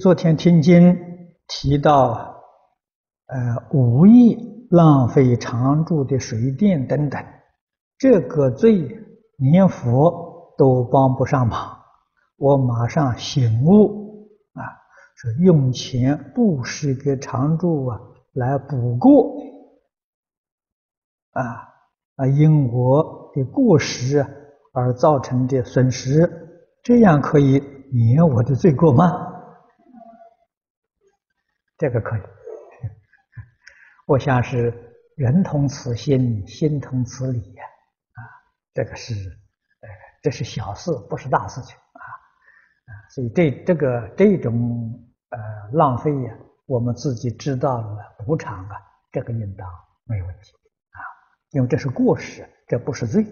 昨天听经提到，呃，无意浪费常住的水电等等，这个罪连佛都帮不上忙。我马上醒悟啊，是用钱布施给常住啊，来补过啊啊，因我的过失而造成的损失，这样可以免我的罪过吗？这个可以，我想是人同此心，心同此理呀，啊，这个是，这是小事，不是大事情啊，啊，所以这这个这种呃浪费呀，我们自己知道了补偿啊，这个应当没有问题啊，因为这是过失，这不是罪。